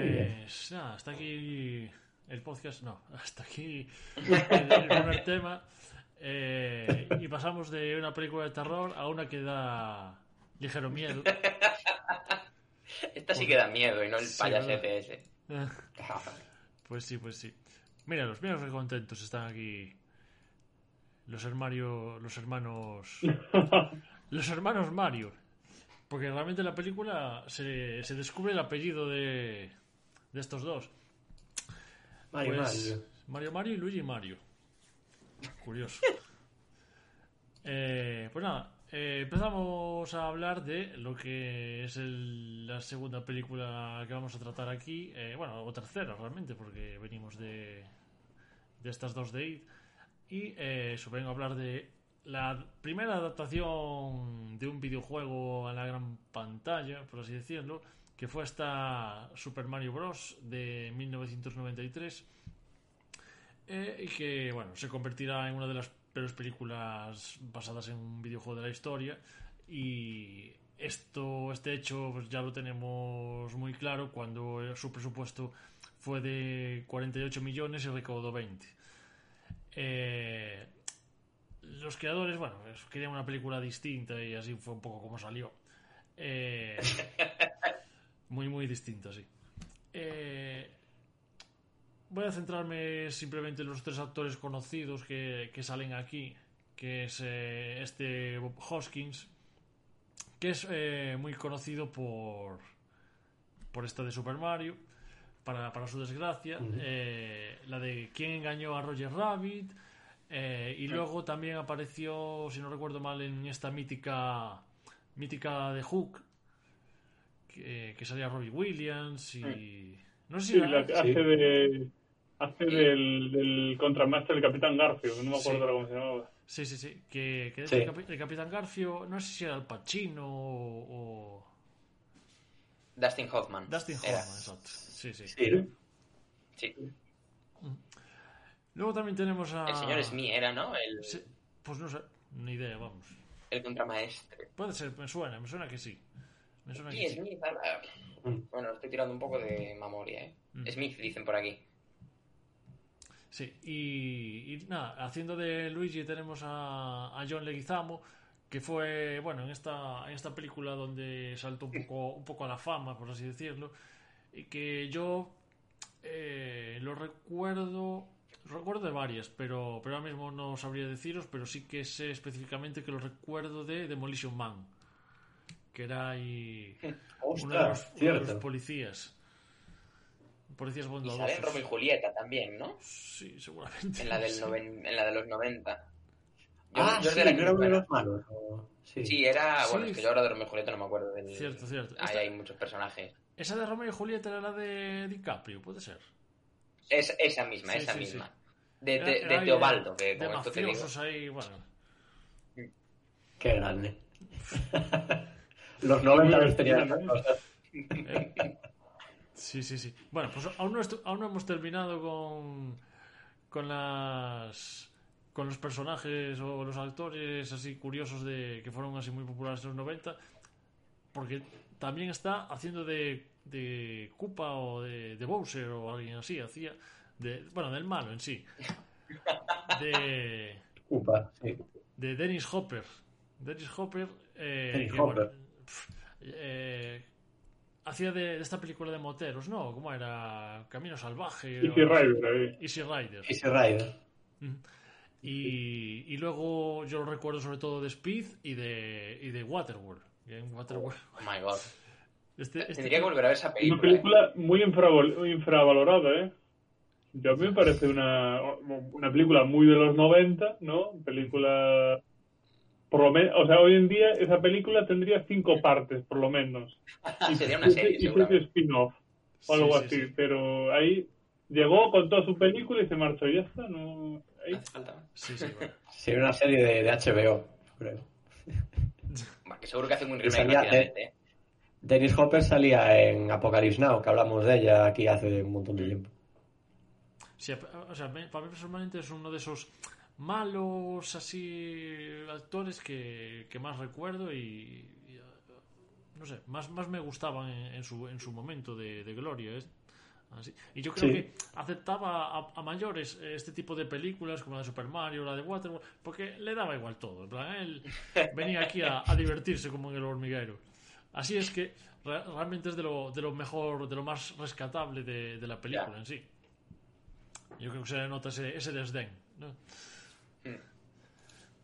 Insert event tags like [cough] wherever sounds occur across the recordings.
Pues nada, hasta aquí el podcast. No, [laughs] hasta aquí el, primer tema. Eh, y pasamos de una película de terror a una que da ligero miedo. Esta sí que da miedo y no el Sí, payasete ese. [laughs] Pues sí, pues sí. Míralos, míralos qué contentos están aquí. Los hermanos. Los hermanos. [laughs] Los hermanos Mario. Porque realmente en la película se, se descubre el apellido de, de estos dos. Mario, Pues, Mario. Mario Mario y Luigi Mario. Curioso. [laughs] Eh, pues nada, eh, empezamos a hablar de lo que es el- la segunda película que vamos a tratar aquí. eh, bueno, o tercera realmente, porque venimos de, de estas dos de It. Y eh, eso, vengo a hablar de la primera adaptación de un videojuego a la gran pantalla, por así decirlo, que fue esta Super Mario Bros. de 1993 eh, y que bueno se convertirá en una de las peores películas basadas en un videojuego de la historia. Y esto este hecho pues ya lo tenemos muy claro cuando su presupuesto fue de 48 millones y recaudó 20 Eh, los creadores bueno querían una película distinta y así fue un poco como salió. Eh, [laughs] muy muy distinta sí. Eh, voy a centrarme simplemente en los tres actores conocidos que, que salen aquí, que es eh, este Bob Hoskins, que es eh, muy conocido por, por esta de Super Mario, para, para su desgracia, la de quién engañó a Roger Rabbit, y luego también apareció, si no recuerdo mal, en esta mítica, mítica de Hook, que, que salía Robbie Williams y... No sé si Sí, era- la que hace de. Hace del, del contramaestre del Capitán Garfio, que no me acuerdo cómo se llamaba. Sí, sí, sí. Que, que Sí. el, Capi- el Capitán Garfio, no sé si era el Pacino o, o Dustin Hoffman. Dustin Hoffman, Era. exacto. Sí, sí. Sí. Luego también tenemos a... El señor Smee era, ¿no? El, Sí, pues no sé, ni idea, vamos. el contramaestre. Puede ser, me suena, me suena que sí. Me suena Sí, que. Smith. Mm. Bueno, estoy tirando un poco de memoria, ¿eh? Mm. Smith, dicen por aquí. Sí, y, y nada, haciendo de Luigi tenemos a, a John Leguizamo, que fue, bueno, en esta, en esta película donde saltó un poco, un poco a la fama, por así decirlo, y que yo eh, lo recuerdo, recuerdo de varias, pero, pero ahora mismo no sabría deciros, pero sí que sé específicamente que lo recuerdo de Demolition Man, que era ahí [laughs] uno de los, Ostras, uno de los policías. Policías Y bondadosos. sale en Romeo y Julieta también, ¿no? Sí, seguramente. En la, del [laughs] Sí. noven- en la de los 90. Ah, yo sí, de la no era uno de los malos. o- Sí. Sí, era. Sí. Bueno, es que yo ahora de Romeo y Julieta no me acuerdo del. Cierto, cierto. Ahí Esta- hay muchos personajes. Esa de Romeo y Julieta era la de DiCaprio, puede ser. Es, esa misma, Sí, esa sí, misma. sí. De, Era- de, era de ahí Teobaldo, que con esto te digo. ahí, bueno. Qué grande. [laughs] los 90 los tenían. Sí, sí, sí. Bueno, pues aún no, aún no hemos terminado con, con las con los personajes o los actores así curiosos de que fueron así muy populares en los 90 porque también está haciendo de, de Koopa o de, de Bowser o alguien así hacía de bueno del malo en sí de Upa, sí. de Dennis Hopper. Dennis Hopper, eh, Dennis que, Hopper. bueno, eh, hacía de, de esta película de moteros, ¿no? ¿Cómo era? Camino Salvaje. Easy o- Rider, ahí. Easy Rider. Easy Rider. Y, y luego yo lo recuerdo sobre todo de Speed y de, y de Waterworld. Y en Waterworld. Oh my god. [laughs] Este, este Tendría que volver a ver esa Una película. ¿eh? película muy infravol- infravalorada, ¿eh? Yo a mí me parece una, una película muy de los 90, ¿no? Película por lo menos, o sea, hoy en día esa película tendría cinco partes, por lo menos. [laughs] Y Sería una serie, y spin-off o algo Sí, sí, así, sí. pero ahí llegó con toda su película y se marchó, y ya está, no... ahí- Hace falta. Sí, sí, bueno. [laughs] Sería una serie de, de HBO, creo. [laughs] Bueno, que seguro que hace un remake salía, rápidamente, ¿eh? Dennis Hopper salía en Apocalypse Now, que hablamos de ella aquí hace un montón de tiempo. Sí, o sea, para mí personalmente es uno de esos malos así actores que, que más recuerdo y, y, eh, no sé, más, más me gustaban en, en su, en su momento de, de gloria. ¿eh? Así. Y yo creo Sí. que aceptaba a, a mayores este tipo de películas como la de Super Mario, la de Waterworld, porque le daba igual todo. En plan, él venía aquí a, a divertirse como en el hormiguero. Así es que re- realmente es de lo, de lo mejor, de lo más rescatable de, de la película en sí. Yo creo que se le nota ese, ese desdén. ¿no? Mm.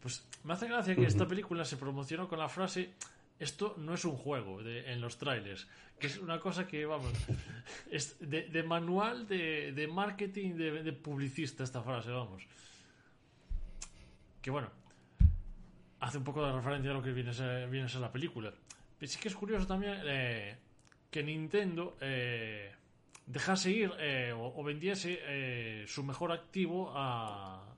Pues me hace gracia que esta película se promocionó con la frase esto no es un juego de- en los trailers, que es una cosa que, vamos, [laughs] es de, de manual de, de marketing de, publicista esta frase, vamos. Que bueno, hace un poco de referencia a lo que viene a ser, viene a ser la película. Pero sí que es curioso también eh, que Nintendo eh, dejase ir eh, o, o vendiese su mejor activo a,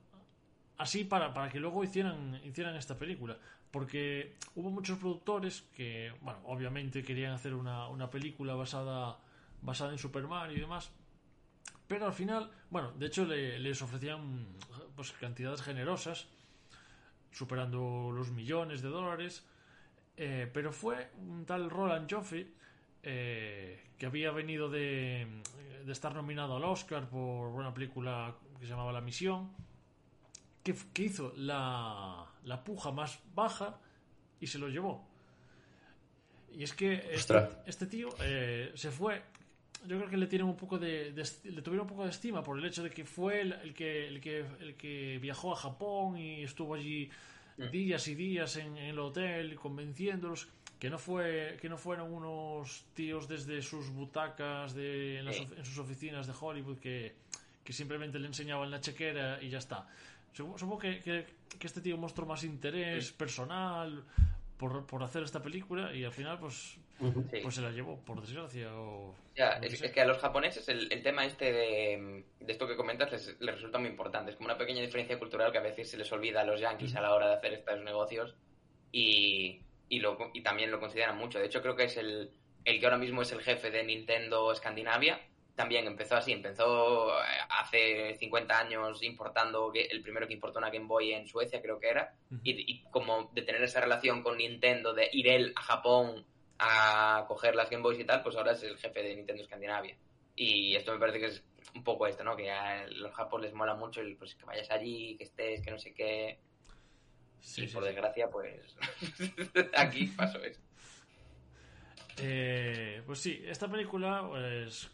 así para, para que luego hicieran, hicieran esta película. Porque hubo muchos productores que, bueno, obviamente querían hacer una, una película basada, basada en Super Mario y demás. Pero al final, bueno, de hecho le- les ofrecían pues, cantidades generosas, superando los millones de dólares. Eh, pero fue un tal Roland Joffe eh, que había venido de, de estar nominado al Oscar por una película que se llamaba La Misión, que, que hizo la, la puja más baja y se lo llevó. Y es que este, este tío eh, se fue. Yo creo que le tienen un poco de, de le tuvieron un poco de estima por el hecho de que fue el, el que el que el que viajó a Japón y estuvo allí días y días en, en el hotel convenciéndolos que no fue que no fueron unos tíos desde sus butacas de en, las en sus oficinas de Hollywood que, que simplemente le enseñaban la chequera y ya está supongo, supongo que, que- que este tío mostró más interés personal por, por hacer esta película y al final pues Sí. pues se la llevó por desgracia o Ya, es, es que a los japoneses el, el tema este de, de esto que comentas les, les resulta muy importante. Es como una pequeña diferencia cultural que a veces se les olvida a los yankees a la hora de hacer estos negocios y, y, lo, y también lo consideran mucho. De hecho, creo que es el, el que ahora mismo es el jefe de Nintendo Escandinavia. También empezó así, empezó eh, hace 50 años importando, el primero que importó una Game Boy en Suecia creo que era, y, y como de tener esa relación con Nintendo, de ir él a Japón a coger las Game Boys y tal, pues ahora es el jefe de Nintendo Escandinavia. Y esto me parece que es un poco esto, ¿no? Que a los japos les mola mucho el pues que vayas allí, que estés, que no sé qué. Sí, y sí, por sí. desgracia, pues [laughs] aquí pasó eso. Eh, pues sí, esta película, pues,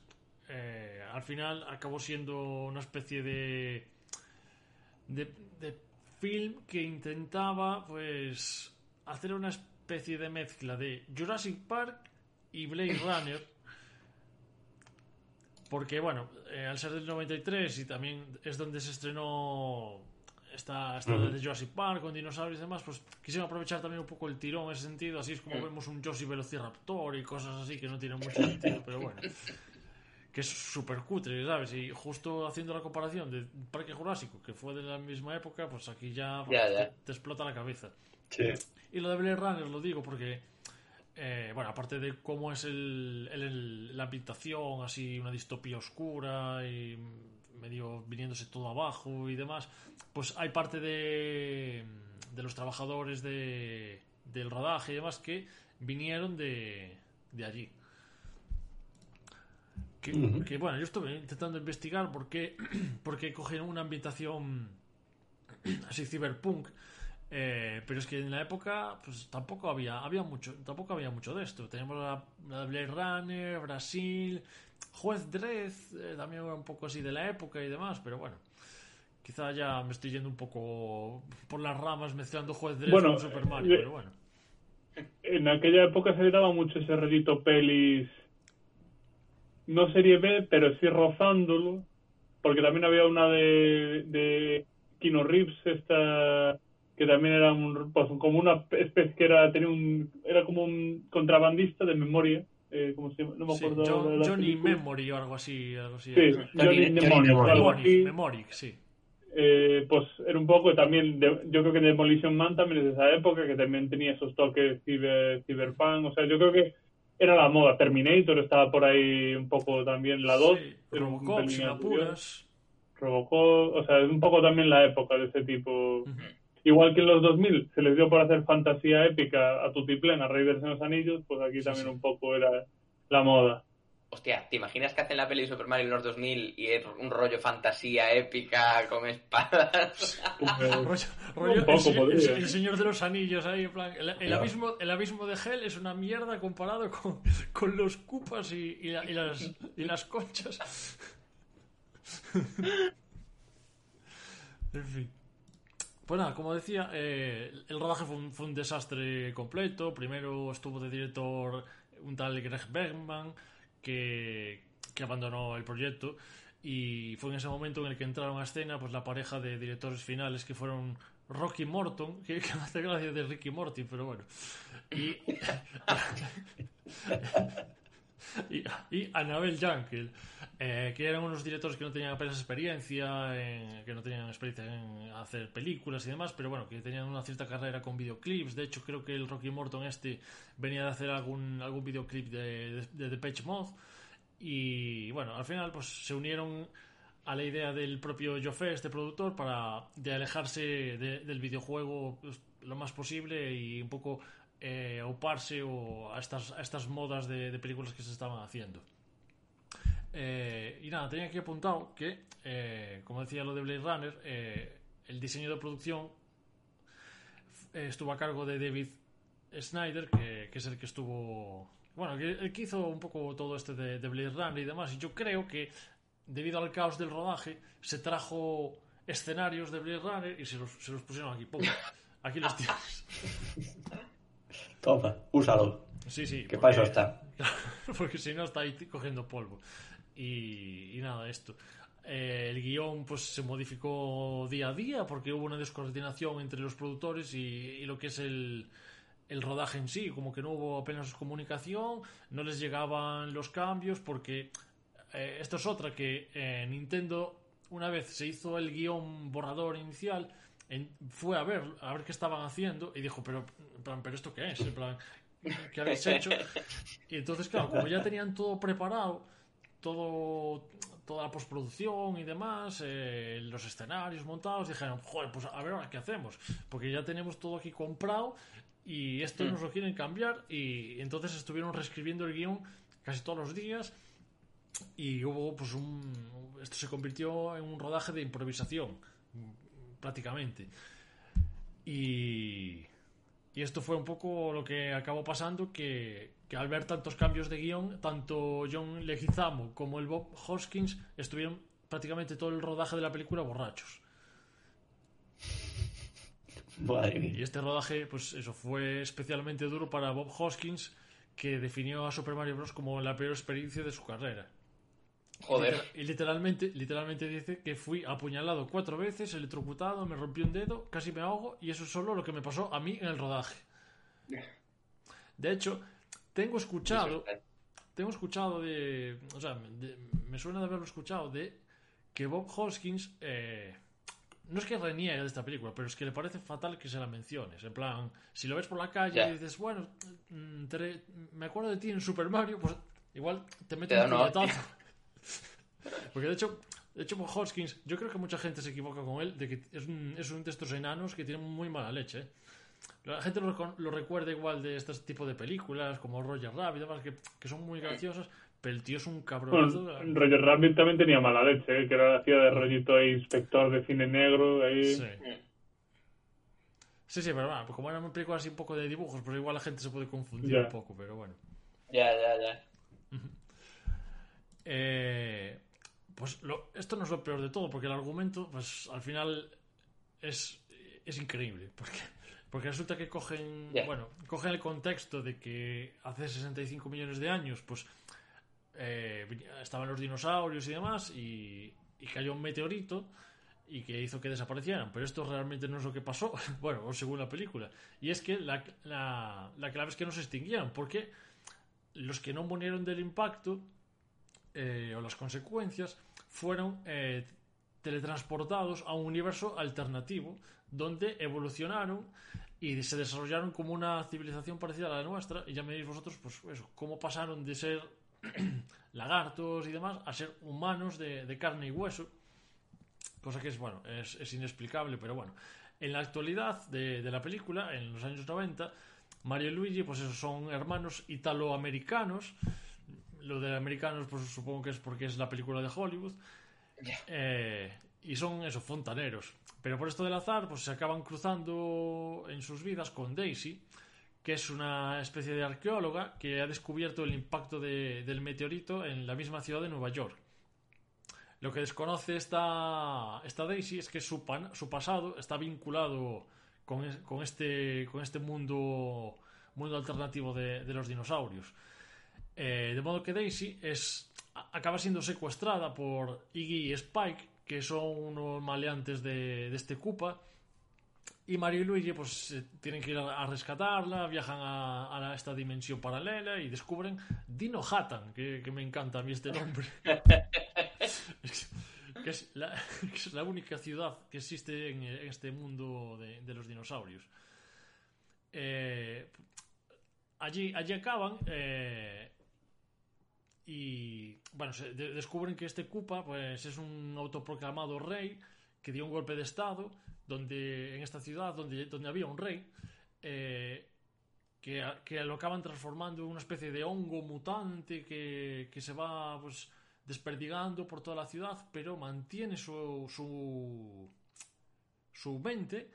eh, al final acabó siendo una especie de, de, de film que intentaba, pues, hacer una especie de mezcla de Jurassic Park y Blade [laughs] Runner. Porque, bueno, eh, al ser del 93 y también es donde se estrenó esta, esta de Jurassic Park con dinosaurios y demás, pues quisieron aprovechar también un poco el tirón en ese sentido. Así es como vemos un Yoshi Velociraptor y cosas así que no tienen mucho sentido, pero bueno. [laughs] Que es súper cutre, ¿sabes? Y justo haciendo la comparación de Parque Jurásico, que fue de la misma época, pues aquí ya, Ya, te- ya. te explota la cabeza. Sí. Y lo de Blade Runner lo digo porque, eh, bueno, aparte de cómo es el, el- el- la ambientación, así una distopía oscura y medio viniéndose todo abajo y demás, pues hay parte de, de los trabajadores de, del rodaje y demás que vinieron de, de allí. Que, bueno, yo estuve intentando investigar por qué, [clears throat] por qué cogieron una ambientación [clears throat] así cyberpunk eh, pero es que en la época pues tampoco había había mucho tampoco había mucho de esto. Tenemos la, la Blade Runner Brasil Juez Dredd eh, también era un poco así de la época y demás pero bueno quizá ya me estoy yendo un poco por las ramas mezclando Juez Dredd Bueno, con Super Mario eh, pero bueno. En aquella época se daba mucho ese redito pelis, no serie B, pero sí rozándolo, porque también había una de, de Kino Reeves, esta que también era un, pues, como una especie que era, tenía un, era como un contrabandista de memoria. Eh, ¿cómo se llama? No me Sí, acuerdo. John- de la Johnny película. Memory o algo así. Algo así Sí. Johnny, Johnny. Memoric, sí. Eh, pues era un poco también, de- yo creo que Demolition Man también es de esa época, que también tenía esos toques ciber, cyberpunk, o sea, yo creo que era la moda. Terminator estaba por ahí un poco también la 2. Sí, Robocop, sin apuras. Robocop, o sea, es un poco también la época de ese tipo. Igual que en los 2000 se les dio por hacer fantasía épica a Tutiplén, a Raiders en los Anillos, pues aquí Sí, también sí. un poco era la moda. Hostia, ¿te imaginas que hacen la peli de Super Mario en los 2000 y es un rollo fantasía épica con espadas? [laughs] Rollo, rollo Un poco el, Señor de los Anillos ahí, en plan. El, el Claro. abismo, el abismo de Hell es una mierda comparado con, con los cupas y, y la- y las, y las conchas. [laughs] en fin. Pues nada, como decía, eh, el rodaje fue un, fue un desastre completo. Primero estuvo de director un tal Greg Bergman que, que abandonó el proyecto y fue en ese momento en el que entraron a escena pues la pareja de directores finales que fueron Rocky Morton, [laughs] que, que me hace gracia de Ricky Morty, pero bueno. Y, [laughs] y, y Jankel, eh, que eran unos directores que no tenían apenas experiencia, en- que no tenían experiencia en hacer películas y demás, pero bueno, que tenían una cierta carrera con videoclips. De hecho, creo que el Rocky Morton este venía de hacer algún, algún videoclip de, de, de Depeche Mode. Y bueno, al final pues se unieron a la idea del propio Joffé, este productor, para de alejarse de- del videojuego pues, lo más posible y un poco eh, auparse o a estas, a estas modas de, de películas que se estaban haciendo. Eh, y nada, tenía aquí apuntado que, eh, como decía lo de Blade Runner, eh, el diseño de producción estuvo a cargo de David Snyder, que, que es el que estuvo. Bueno, que, el que hizo un poco todo este de, de Blade Runner y demás. Y yo creo que, debido al caos del rodaje, se trajo escenarios de Blade Runner y se los, se los pusieron aquí. ¡Pum! Aquí los [laughs] tienes. Toma, úsalo. Sí, sí. Que para eso está. [laughs] porque si no está ahí cogiendo polvo. Y, y nada, esto. Eh, el guion pues se modificó día a día porque hubo una descoordinación entre los productores y, y lo que es el, el rodaje en sí, como que no hubo apenas comunicación, no les llegaban los cambios porque eh, esto es otra que eh, Nintendo una vez se hizo el guion borrador inicial en- fue a ver a ver qué estaban haciendo y dijo pero en plan, pero esto qué es en plan ¿qué habéis hecho? [laughs] y entonces claro como ya tenían todo preparado todo toda la postproducción y demás eh, los escenarios montados dijeron joder pues a ver ahora qué hacemos porque ya tenemos todo aquí comprado y esto nos lo quieren cambiar y entonces estuvieron reescribiendo el guion casi todos los días y hubo pues un esto se convirtió en un rodaje de improvisación prácticamente y y esto fue un poco lo que acabó pasando que, que al ver tantos cambios de guion tanto John Leguizamo como el Bob Hoskins estuvieron prácticamente todo el rodaje de la película borrachos [laughs] Madre y mía. este rodaje, pues eso fue especialmente duro para Bob Hoskins, que definió a Super Mario Bros. como la peor experiencia de su carrera. Joder. Y literalmente, literalmente dice que fui apuñalado cuatro veces, electrocutado, me rompí un dedo, casi me ahogo, y eso es solo lo que me pasó a mí en el rodaje. De hecho, tengo escuchado, tengo escuchado de, o sea, de- me suena de haberlo escuchado de que Bob Hoskins eh, no es que reniegue de esta película, pero es que le parece fatal que se la menciones. En plan, si lo ves por la calle y dices, bueno, mm, te- me acuerdo de ti en Super Mario, pues igual te meto Te da un puñetazo. Porque de hecho, de hecho, Bob Hoskins, yo creo que mucha gente se equivoca con él, de que es un, es un de estos enanos que tiene muy mala leche. ¿eh? La gente lo, recuerda igual de este tipo de películas, como Roger Rabbit, y demás, que, que son muy graciosas, pero el tío es un cabrón. Bueno, Roger Rabbit también tenía mala leche, ¿eh? que era hacía de rollito ahí, inspector de cine negro, ahí. Sí. Sí, sí, pero bueno, pues como era una película así un poco de dibujos, pues igual la gente se puede confundir Ya. un poco, pero bueno. Ya, ya, ya. Eh, pues lo- esto no es lo peor de todo, porque el argumento, pues al final es, es increíble. Porque, porque resulta que cogen, bueno, cogen el contexto de que hace 65 millones de años, pues eh, estaban los dinosaurios y demás, y, y cayó un meteorito. y que hizo que desaparecieran. Pero esto realmente no es lo que pasó, [laughs] bueno, según la película. Y es que la, la, la clave es que no se extinguían, porque los que no murieron del impacto eh, o las consecuencias fueron eh, teletransportados a un universo alternativo donde evolucionaron y se desarrollaron como una civilización parecida a la nuestra. Y ya me diréis vosotros pues eso, cómo pasaron de ser [clears throat] lagartos y demás a ser humanos de, de carne y hueso cosa que es bueno es, es inexplicable pero bueno. En la actualidad de, de, la película en los años 90 Mario y Luigi pues eso, son hermanos italoamericanos lo de americanos pues supongo que es porque es la película de Hollywood eh, y son esos fontaneros. Pero por esto del azar, pues se acaban cruzando en sus vidas con Daisy, que es una especie de arqueóloga que ha descubierto el impacto de, del meteorito en la misma ciudad de Nueva York. Lo que desconoce esta, esta Daisy es que su, pan, su pasado está vinculado con, con, este, con este mundo, mundo alternativo de, de los dinosaurios. Eh, de modo que Daisy es acaba siendo secuestrada por Iggy y Spike, que son unos maleantes de, de este Koopa. Y Mario y Luigi pues tienen que ir a, rescatarla, viajan a, a, esta dimensión paralela y descubren Dino Hattan, que, que me encanta a mí este nombre. [laughs] que, es la, [laughs] que es la única ciudad que existe en, en este mundo de, de los dinosaurios. Eh, allí, allí acaban eh, y bueno, descubren que este Koopa pues, es un autoproclamado rey que dio un golpe de estado donde en esta ciudad donde, donde había un rey eh, que, que, lo acaban transformando en una especie de hongo mutante que, que se va pues desperdigando por toda la ciudad pero mantiene su su, su mente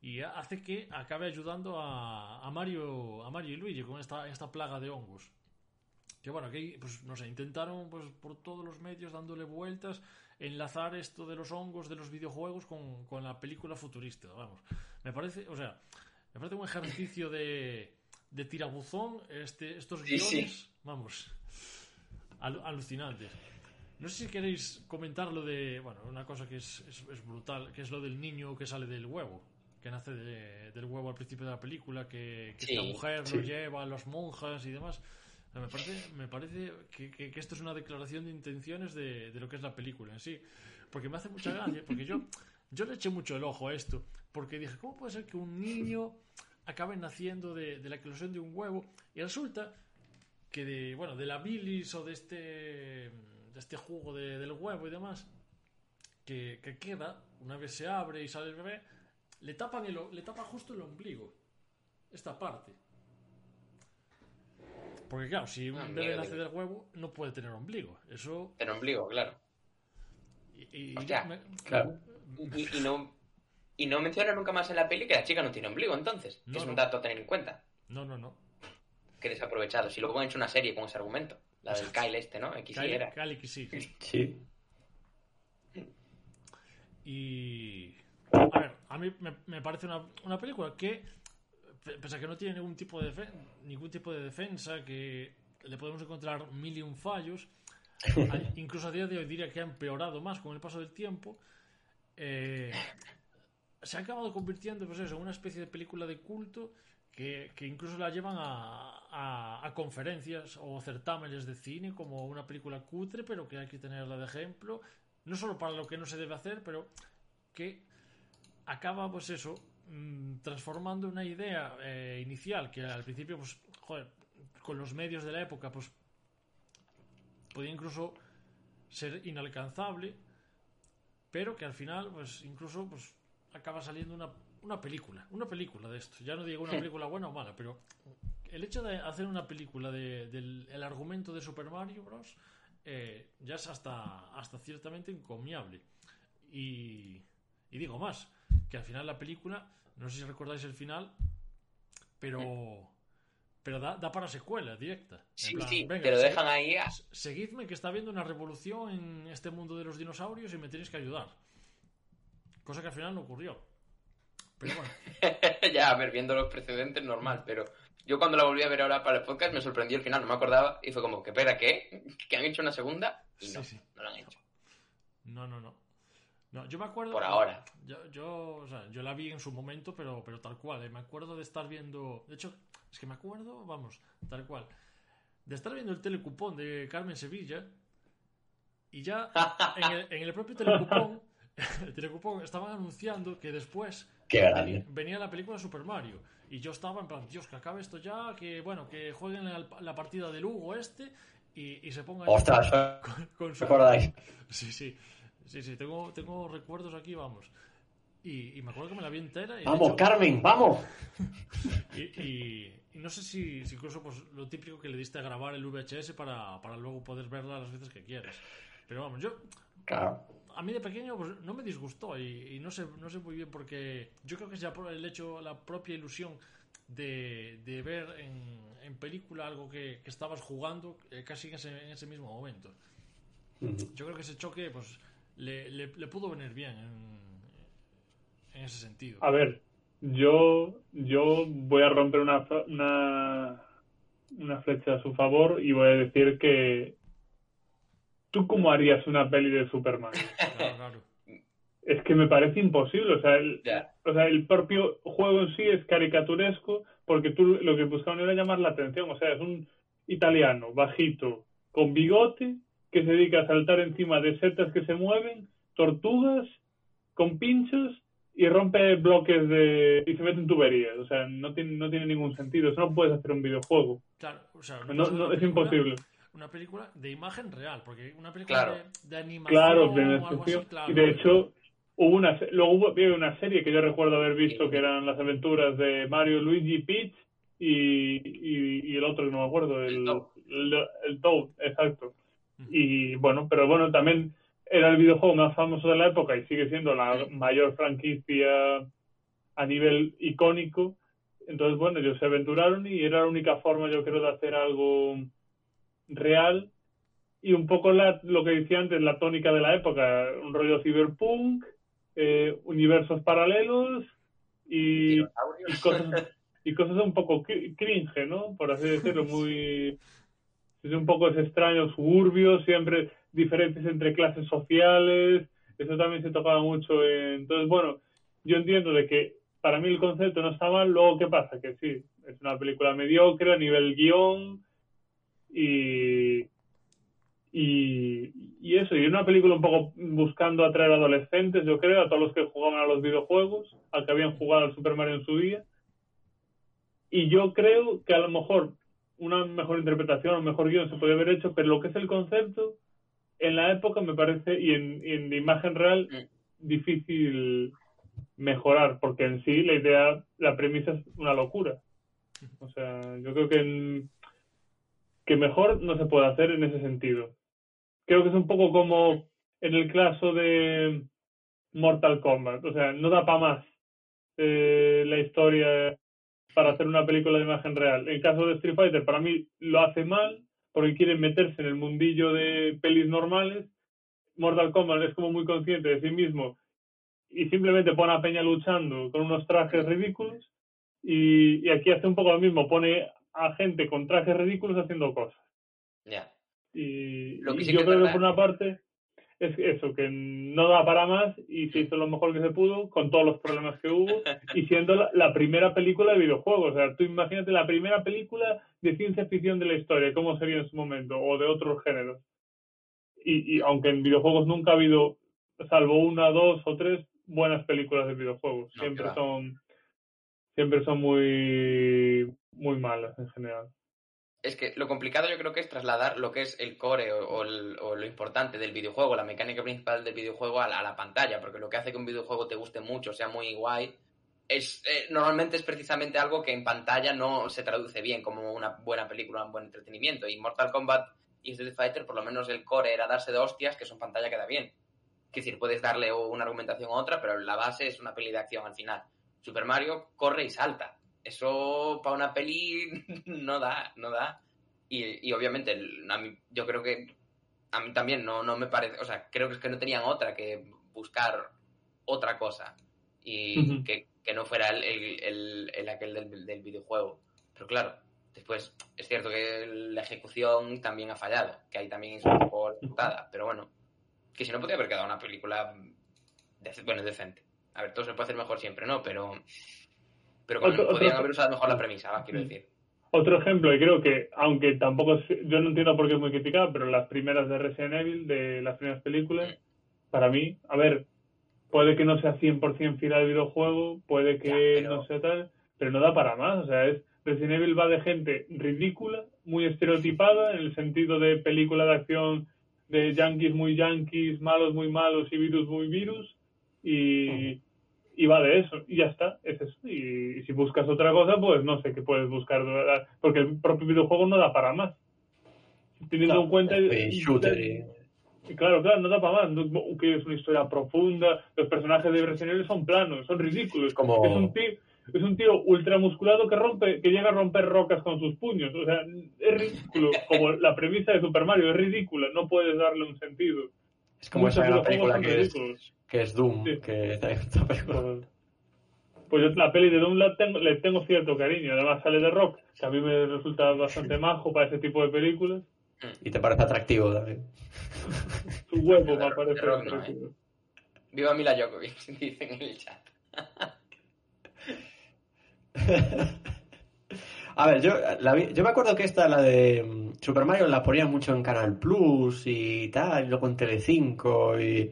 y hace que acabe ayudando a, a Mario a Mario y Luigi con esta, esta plaga de hongos que bueno, que pues no sé, intentaron pues por todos los medios dándole vueltas, enlazar esto de los hongos de los videojuegos con, con la película futurista, vamos. Me parece, o sea, me parece un ejercicio de, de tirabuzón este, estos Sí, guiones, sí. vamos, al, alucinantes. No sé si queréis comentar lo de, bueno, una cosa que es, es, es brutal, que es lo del niño que sale del huevo, que nace de, del huevo al principio de la película, que, que Sí, esta mujer sí. lo lleva a las monjas y demás. Me parece, me parece que, que, que esto es una declaración de intenciones de, de lo que es la película en sí. Porque me hace mucha gracia, [laughs] porque yo, yo le eché mucho el ojo a esto. Porque dije, ¿cómo puede ser que un niño acabe naciendo de, de la eclosión de un huevo? Y resulta que de, bueno, de la bilis o de este, de este jugo de, del huevo y demás, que, que queda, una vez se abre y sale el bebé, le tapan, el, le tapan justo el ombligo. Esta parte. Porque claro, si un Ah, bebé nace del huevo, no puede tener ombligo. Eso... El ombligo, claro. Y, y Hostia, me- Claro. Y, y no, y no menciona nunca más en la peli que la chica no tiene ombligo, entonces. No, es un no. dato a tener en cuenta. No, no, no. Que desaprovechado. Si luego han hecho una serie con ese argumento. La del Kyle este, ¿no? X Cali, era. Que sí. Sí. Y. A ver, a mí me, me parece una, una película que, pese a que no tiene ningún tipo de ningún tipo de defensa, que le podemos encontrar mil y un fallos, [laughs] incluso a día de hoy diría que ha empeorado más con el paso del tiempo, eh, se ha acabado convirtiendo pues eso, en una especie de película de culto que, que incluso la llevan a, a, a conferencias o certámenes de cine como una película cutre, pero que hay que tenerla de ejemplo, no solo para lo que no se debe hacer, pero que acaba, pues eso, mm, transformando una idea eh, inicial que al principio, pues, joder, con los medios de la época, pues, podía incluso ser inalcanzable, pero que al final, pues, incluso, pues, acaba saliendo una, una película, una película de esto. Ya no digo una película buena o mala, pero el hecho de hacer una película de- del el argumento de Super Mario Bros. eh, ya es hasta, hasta ciertamente encomiable. Y, y digo más, que al final la película, no sé si recordáis el final, pero pero da, da para secuela directa. Sí, plan, sí, venga, te lo dejan ahí a... Seguidme que está habiendo una revolución en este mundo de los dinosaurios y me tenéis que ayudar. Cosa que al final no ocurrió. Pero bueno, [laughs] ya, a ver, viendo los precedentes, normal, pero yo cuando la volví a ver ahora para el podcast me sorprendió el final, no me acordaba, y fue como, que espera, ¿qué? ¿Que han hecho una segunda? Y no, Sí, sí. no la han hecho. no, no, no. No, yo me acuerdo. Por ahora. Yo, yo, o sea, yo la vi en su momento, pero, pero tal cual. eh, Me acuerdo de estar viendo. De hecho, es que me acuerdo, vamos, tal cual. De estar viendo el telecupón de Carmen Sevilla. Y ya en el, en el propio telecupón, [laughs] el telecupón estaban anunciando que después grande. venía la película Super Mario. Y yo estaba en plan, Dios, que acabe esto ya, que bueno, que jueguen la, la partida del Hugo este y, y se pongan Ostras, con, con ¿os su- acordáis? Sí, sí. Sí, sí, tengo, tengo recuerdos aquí, vamos. Y, y me acuerdo que me la vi entera. Y Vamos, hecho- Carmen, vamos. [laughs] y, y- y no sé si, si incluso pues, lo típico que le diste a grabar el VHS para, para luego poder verla las veces que quieras. Pero vamos, yo Claro. a mí de pequeño pues, no me disgustó y, y no sé no sé muy bien porque yo creo que es ya por el hecho, la propia ilusión de, de ver en, en película algo que, que estabas jugando eh, casi en ese, en ese mismo momento. Yo creo que ese choque pues le, le, le pudo venir bien en, en ese sentido. A ver, yo, yo voy a romper una, una, una flecha a su favor y voy a decir que ¿tú cómo harías una peli de Superman? [laughs] Claro, claro. Es que me parece imposible, o sea, el, o sea, el propio juego en sí es caricaturesco porque tú lo que buscaban era llamar la atención, o sea, es un italiano bajito con bigote que se dedica a saltar encima de setas que se mueven, tortugas con pinchos y rompe bloques de y se mete en tuberías, o sea, no tiene no tiene ningún sentido, eso no puedes hacer un videojuego, Claro, o sea, no, no una es película- imposible. Una película de imagen real, porque una película Claro. de, de animación Claro, o de algo así, claro. Y de hecho, hubo una, se- luego hubo una serie que yo recuerdo haber visto que eran las aventuras de Mario, Luigi, Peach y, y, y el otro que no me acuerdo, el, El Toad. el, el Toad, exacto. Y bueno, pero bueno, también era el videojuego más famoso de la época y sigue siendo la mayor franquicia a nivel icónico. Entonces, bueno, ellos se aventuraron y era la única forma, yo creo, de hacer algo real y un poco la, lo que decía antes, la tónica de la época, un rollo cyberpunk, eh, universos paralelos y, y cosas y cosas un poco cri- cringe, ¿no? Por así decirlo, [laughs] muy es un poco ese extraño suburbio, siempre diferencias entre clases sociales, eso también se tocaba mucho. en- Entonces, bueno, yo entiendo de que para mí el concepto no está mal, luego qué pasa, que sí, es una película mediocre a nivel guion y y, y eso, y una película un poco buscando atraer adolescentes, yo creo, a todos los que jugaban a los videojuegos, a que habían jugado al Super Mario en su día. Y yo creo que a lo mejor una mejor interpretación, un mejor guion se puede haber hecho, pero lo que es el concepto, en la época me parece, y en, y en imagen real, difícil mejorar, porque en sí la idea, la premisa es una locura. O sea, yo creo que, en- que mejor no se puede hacer en ese sentido. Creo que es un poco como en el caso de Mortal Kombat. O sea, no da para más eh, la historia para hacer una película de imagen real. En el caso de Street Fighter, para mí lo hace mal porque quiere meterse en el mundillo de pelis normales. Mortal Kombat es como muy consciente de sí mismo y simplemente pone a Peña luchando con unos trajes ridículos y, y aquí hace un poco lo mismo, pone a gente con trajes ridículos haciendo cosas. Ya. Y, Lo que y sí yo que creo que por una parte es eso, que no da para más y se hizo lo mejor que se pudo con todos los problemas que hubo [laughs] y siendo la, la primera película de videojuegos. O sea, tú imagínate la primera película de ciencia ficción de la historia, cómo sería en su momento, o de otros géneros. Y, y aunque en videojuegos nunca ha habido, salvo una, dos o tres buenas películas de videojuegos, No, siempre claro. son siempre son muy muy malas en general. Es que lo complicado yo creo que es trasladar lo que es el core o, lo importante del videojuego, la mecánica principal del videojuego a la, pantalla, porque lo que hace que un videojuego te guste mucho, sea muy guay, es eh, normalmente es precisamente algo que en pantalla no se traduce bien como una buena película, un buen entretenimiento. Y Mortal Kombat y Street Fighter, por lo menos el core era darse de hostias, que eso en pantalla queda bien. Es decir, puedes darle una argumentación a otra, pero la base es una peli de acción al final. Super Mario corre y salta. Eso para una peli [laughs] no da, no da. Y, y obviamente, el- a mí- yo creo que a mí también no, no me parece, o sea, creo que es que no tenían otra que buscar otra cosa y que, que no fuera el, el, el- el aquel del, del videojuego. Pero claro, después es cierto que la ejecución también ha fallado, que ahí también es un poco putada, pero bueno, que si no podría haber quedado una película dec- bueno, decente. A ver, todo se puede hacer mejor siempre, ¿no? Pero, pero con- Otro- haber usado mejor la premisa, quiero decir. Otro ejemplo, y creo que, aunque tampoco yo no entiendo por qué es muy criticada, pero las primeras de Resident Evil, de las primeras películas, para mí, a ver, puede que no sea 100% fiel al videojuego, puede que Ya, pero- no sea tal, pero no da para más. O sea, es Resident Evil va de gente ridícula, muy estereotipada, en el sentido de película de acción de yankees muy yankees, malos muy malos y virus muy virus, y, y va de eso, y ya está, es eso. Y, si buscas otra cosa, pues no sé qué puedes buscar, de verdad, porque el propio videojuego no da para más. Teniendo No, en cuenta... y y- Claro, claro, no da para más. No- que es una historia profunda. Los personajes de Resident Evil son planos, son ridículos. Como- Es un tío, es un tío ultramusculado que rompe, que llega a romper rocas con sus puños. O sea, es ridículo. [laughs] Como la premisa de Super Mario es ridícula. No puedes darle un sentido. Es como esa Muchos gran película que es. Que es Doom, Sí. que [laughs] esta película. Pues yo la peli de Doom la tengo, le tengo cierto cariño. Además sale de rock, que a mí me resulta bastante majo para ese tipo de películas. Y te parece atractivo también. Su huevo me parece no, atractivo. Viva Mila Djokovic, [laughs] dicen en el chat. [laughs] A ver, yo, la vi- yo me acuerdo que esta, la de mm, Super Mario, la ponían mucho en Canal Plus y tal, y luego en Telecinco y...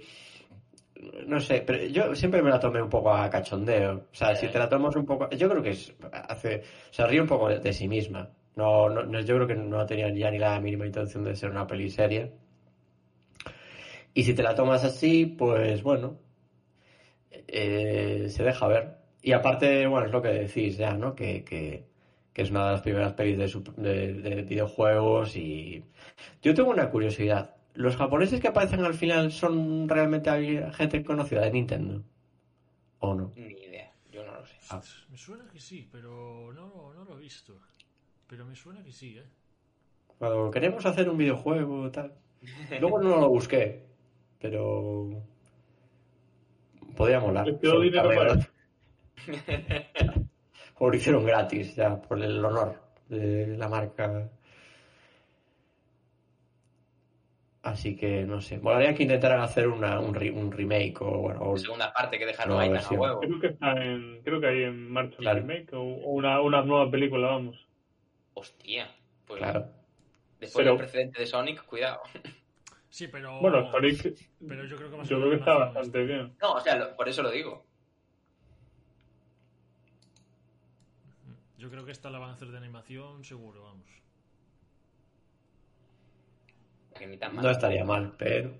No sé, pero yo siempre me la tomé un poco a cachondeo. O sea, si te la tomas un poco... Yo creo que es, hace... Se ríe un poco de, de sí misma. No, no, no- yo creo que no tenía ya ni la mínima intención de ser una peli seria. Y si te la tomas así, pues bueno, eh, se deja ver. Y aparte, bueno, es lo que decís ya, ¿no? Que, que, que es una de las primeras pelis de, de- de videojuegos y... Yo tengo una curiosidad. ¿Los japoneses que aparecen al final son realmente gente conocida de Nintendo? ¿O no? Ni idea, yo no lo sé. Ah. Me suena que sí, pero no, no lo he visto. Pero me suena que sí, ¿eh? Cuando queremos hacer un videojuego tal. Luego no lo busqué, pero... Podría molar. Dinero cameos. O [laughs] lo hicieron gratis, ya, por el honor de la marca. Así que no sé. Molaría que intentaran hacer una, un, re- un remake o bueno. o- Segunda parte que dejaron ahí tan a huevo. Creo que está en, creo que hay en marcha un Claro. remake o, una, una nueva película, vamos. Hostia, pues Claro. después Pero- del precedente de Sonic, cuidado. Sí, pero. Bueno, Sonic, Pero yo creo que más yo que creo que está bastante bien. No, o sea, lo- por eso lo digo. Yo creo que esta la van a hacer de animación, seguro, vamos. Que ni tan mal. No estaría mal, pero.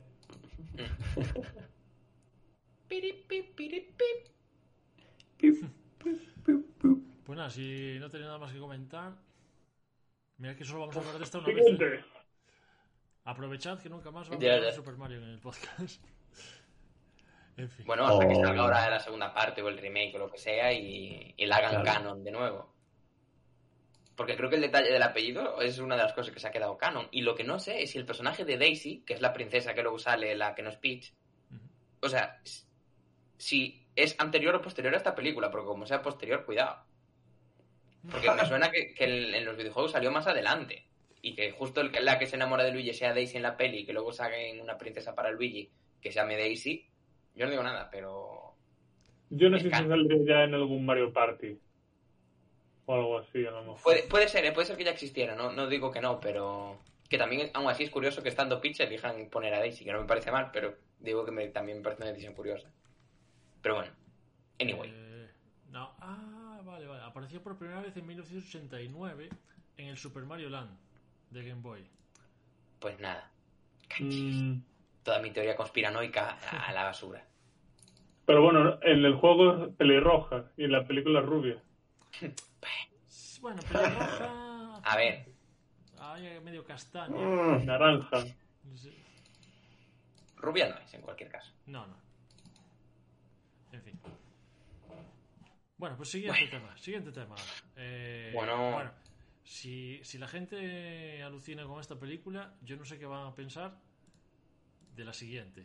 Pues nada, si no tenía nada más que comentar. Mira que solo vamos a hablar de esta una vez. ¿eh? Aprovechad que nunca más vamos a hablar de Super Mario en el podcast. en fin. Bueno, hasta que Oh. salga ahora la segunda parte o el remake o lo que sea y, y la hagan Claro. canon de nuevo. Porque creo que el detalle del apellido es una de las cosas que se ha quedado canon. Y lo que no sé es si el personaje de Daisy, que es la princesa que luego sale, la que no es Peach, o sea, si es anterior o posterior a esta película, porque como sea posterior, cuidado. Porque me [laughs] suena que, que en, los videojuegos salió más adelante. Y que justo el la que se enamora de Luigi sea Daisy en la peli y que luego saquen una princesa para Luigi que se llame Daisy. Yo no digo nada, pero. Yo no sé si saldría ya en algún Mario Party. O algo así, a lo mejor. Puede, puede ser, ¿eh? puede ser que ya existiera, no, no digo que no, pero. Que también, aún así, es curioso que estando Peach elijan poner a Daisy, que no me parece mal, pero digo que me, también me parece una decisión curiosa. Pero bueno, anyway. Eh, no, ah, vale, vale. Apareció por primera vez en 1989 en el Super Mario Land de Game Boy. Pues nada, Mm, toda mi teoría conspiranoica a la basura. pero bueno, en el juego es pelirroja y en la película es rubia. Bueno, pelirroja. A ver, Ay, medio castaña. Mm, Naranja. Sí. rubia no es en cualquier caso. No, no. En fin. Bueno, pues siguiente tema. Siguiente tema. Eh, Bueno. si, si la gente alucina con esta película, yo no sé qué van a pensar de la siguiente.